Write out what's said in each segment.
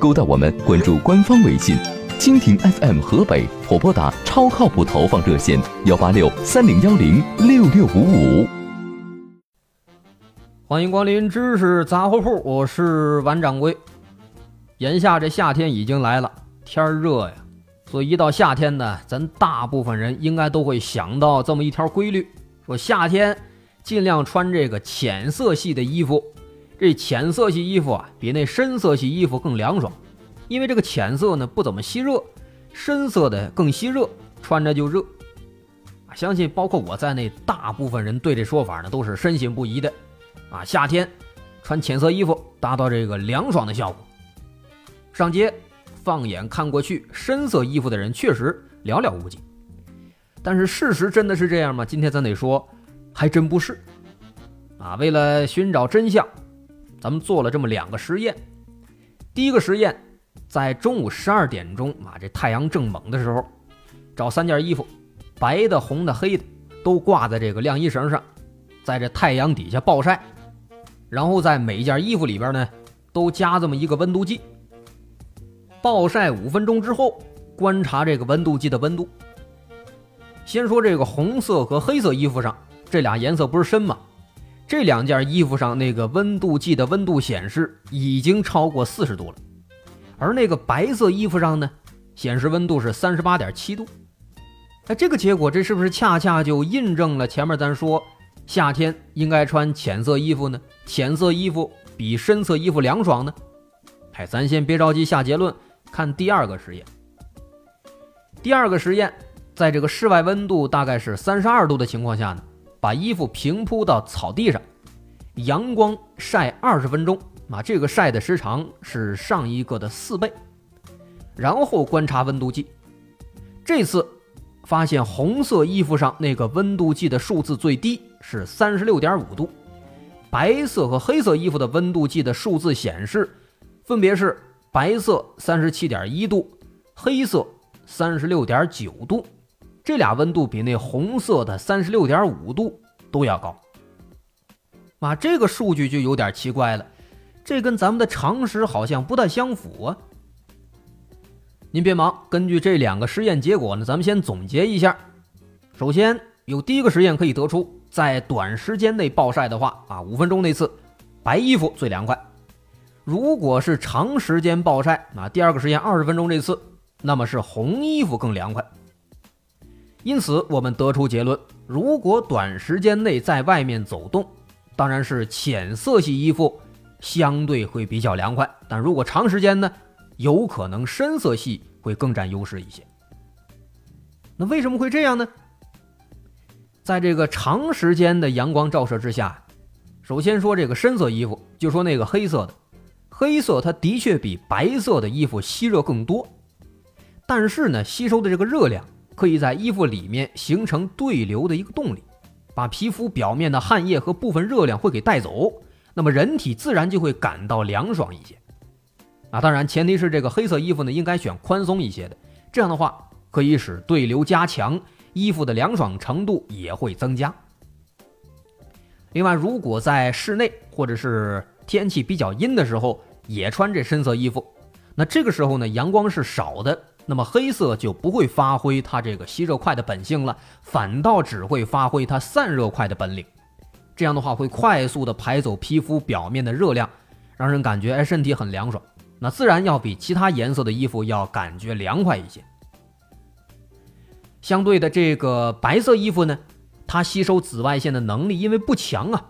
勾搭我们，关注官方微信。蜻蜓 FM 河北或拨打超靠谱投放热线幺八六三零幺零六六五五。欢迎光临知识杂货铺，我是王掌柜。眼下这夏天已经来了，天热呀，所以一到夏天呢，咱大部分人应该都会想到这么一条规律：说夏天尽量穿这个浅色系的衣服，这浅色系衣服啊，比那深色系衣服更凉爽。因为这个浅色呢不怎么吸热，深色的更吸热，穿着就热。相信包括我在内，大部分人对这说法呢都是深信不疑的。啊，夏天穿浅色衣服达到这个凉爽的效果。上街放眼看过去，深色衣服的人确实寥寥无几。但是事实真的是这样吗？今天咱得说，还真不是。啊，为了寻找真相，咱们做了这么两个实验。第一个实验。在中午十二点钟啊，这太阳正猛的时候，找三件衣服，白的、红的、黑的，都挂在这个晾衣绳上，在这太阳底下暴晒。然后在每一件衣服里边呢，都加这么一个温度计。暴晒五分钟之后，观察这个温度计的温度。先说这个红色和黑色衣服上，这俩颜色不是深吗？这两件衣服上那个温度计的温度显示已经超过四十度了。而那个白色衣服上呢，显示温度是三十八点七度。那这个结果，这是不是恰恰就印证了前面咱说夏天应该穿浅色衣服呢？浅色衣服比深色衣服凉爽呢？哎，咱先别着急下结论，看第二个实验。第二个实验，在这个室外温度大概是三十二度的情况下呢，把衣服平铺到草地上，阳光晒二十分钟。啊，这个晒的时长是上一个的四倍，然后观察温度计，这次发现红色衣服上那个温度计的数字最低是三十六点五度，白色和黑色衣服的温度计的数字显示分别是白色三十七点一度，黑色三十六点九度，这俩温度比那红色的三十六点五度都要高。啊，这个数据就有点奇怪了。这跟咱们的常识好像不太相符啊！您别忙，根据这两个实验结果呢，咱们先总结一下。首先，有第一个实验可以得出，在短时间内暴晒的话啊，五分钟那次，白衣服最凉快；如果是长时间暴晒啊，第二个实验二十分钟这次，那么是红衣服更凉快。因此，我们得出结论：如果短时间内在外面走动，当然是浅色系衣服。相对会比较凉快，但如果长时间呢，有可能深色系会更占优势一些。那为什么会这样呢？在这个长时间的阳光照射之下，首先说这个深色衣服，就说那个黑色的，黑色它的确比白色的衣服吸热更多，但是呢，吸收的这个热量可以在衣服里面形成对流的一个动力，把皮肤表面的汗液和部分热量会给带走。那么人体自然就会感到凉爽一些，啊，当然前提是这个黑色衣服呢应该选宽松一些的，这样的话可以使对流加强，衣服的凉爽程度也会增加。另外，如果在室内或者是天气比较阴的时候也穿这深色衣服，那这个时候呢阳光是少的，那么黑色就不会发挥它这个吸热快的本性了，反倒只会发挥它散热快的本领。这样的话会快速的排走皮肤表面的热量，让人感觉哎身体很凉爽，那自然要比其他颜色的衣服要感觉凉快一些。相对的这个白色衣服呢，它吸收紫外线的能力因为不强啊，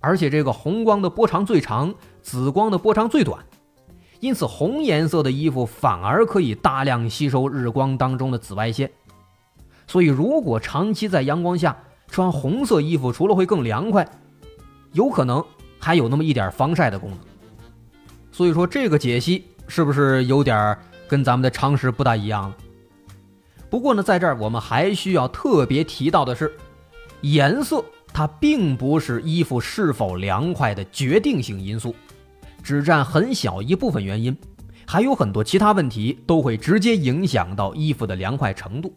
而且这个红光的波长最长，紫光的波长最短，因此红颜色的衣服反而可以大量吸收日光当中的紫外线，所以如果长期在阳光下。穿红色衣服除了会更凉快，有可能还有那么一点防晒的功能。所以说这个解析是不是有点跟咱们的常识不大一样了。不过呢，在这儿我们还需要特别提到的是，颜色它并不是衣服是否凉快的决定性因素，只占很小一部分原因，还有很多其他问题都会直接影响到衣服的凉快程度。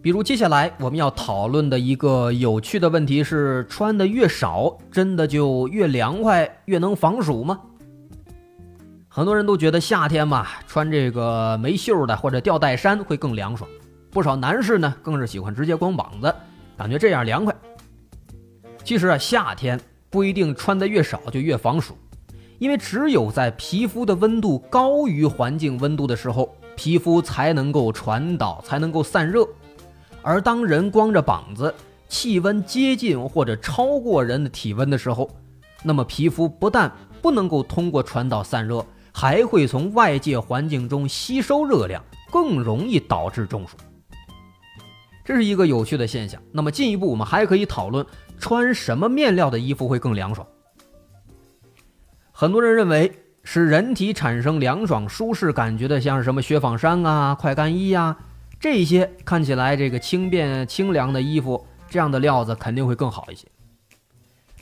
比如接下来我们要讨论的一个有趣的问题是：穿的越少，真的就越凉快、越能防暑吗？很多人都觉得夏天嘛，穿这个没袖的或者吊带衫会更凉爽。不少男士呢，更是喜欢直接光膀子，感觉这样凉快。其实啊，夏天不一定穿的越少就越防暑，因为只有在皮肤的温度高于环境温度的时候，皮肤才能够传导，才能够散热。而当人光着膀子，气温接近或者超过人的体温的时候，那么皮肤不但不能够通过传导散热，还会从外界环境中吸收热量，更容易导致中暑。这是一个有趣的现象。那么进一步，我们还可以讨论穿什么面料的衣服会更凉爽。很多人认为，使人体产生凉爽舒适感觉的，像是什么雪纺衫啊、快干衣呀。这些看起来这个轻便清凉的衣服，这样的料子肯定会更好一些。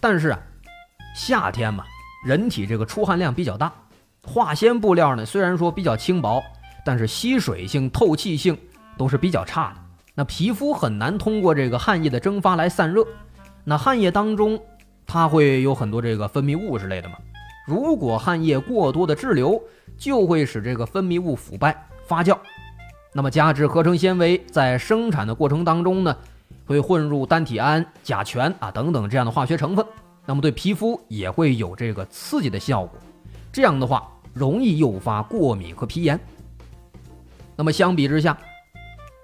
但是啊，夏天嘛，人体这个出汗量比较大，化纤布料呢虽然说比较轻薄，但是吸水性、透气性都是比较差的。那皮肤很难通过这个汗液的蒸发来散热。那汗液当中它会有很多这个分泌物之类的嘛？如果汗液过多的滞留，就会使这个分泌物腐败发酵。那么，加之合成纤维在生产的过程当中呢，会混入单体胺、甲醛啊等等这样的化学成分，那么对皮肤也会有这个刺激的效果。这样的话，容易诱发过敏和皮炎。那么相比之下，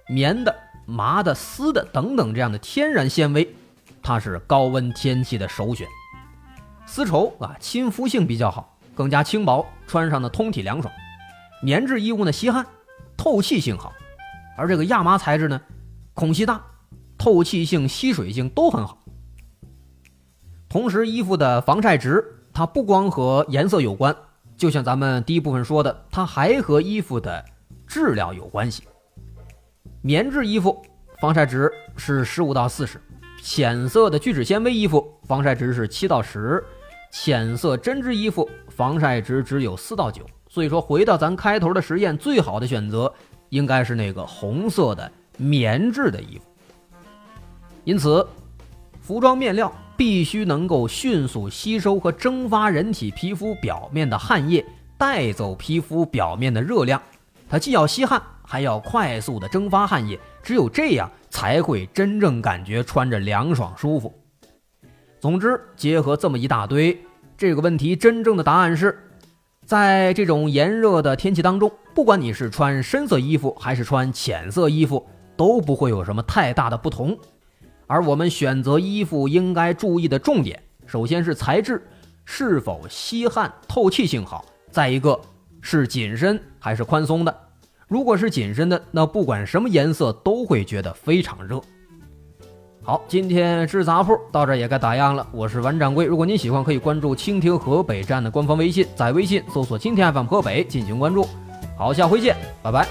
棉的、麻的、丝的等等这样的天然纤维，它是高温天气的首选。丝绸啊，亲肤性比较好，更加轻薄，穿上的通体凉爽。棉质衣物呢，吸汗。透气性好，而这个亚麻材质呢，孔隙大，透气性、吸水性都很好。同时，衣服的防晒值它不光和颜色有关，就像咱们第一部分说的，它还和衣服的质量有关系。棉质衣服防晒值是十五到四十，浅色的聚酯纤维衣服防晒值是七到十，浅色针织衣服防晒值只有四到九。所以说，回到咱开头的实验，最好的选择应该是那个红色的棉质的衣服。因此，服装面料必须能够迅速吸收和蒸发人体皮肤表面的汗液，带走皮肤表面的热量。它既要吸汗，还要快速的蒸发汗液。只有这样，才会真正感觉穿着凉爽舒服。总之，结合这么一大堆，这个问题真正的答案是。在这种炎热的天气当中，不管你是穿深色衣服还是穿浅色衣服，都不会有什么太大的不同。而我们选择衣服应该注意的重点，首先是材质是否吸汗、透气性好；再一个是紧身还是宽松的。如果是紧身的，那不管什么颜色都会觉得非常热。好，今天吃杂铺到这也该打烊了。我是王掌柜，如果您喜欢，可以关注蜻蜓河北站的官方微信，在微信搜索“蜻蜓 FM 河北”进行关注。好，下回见，拜拜。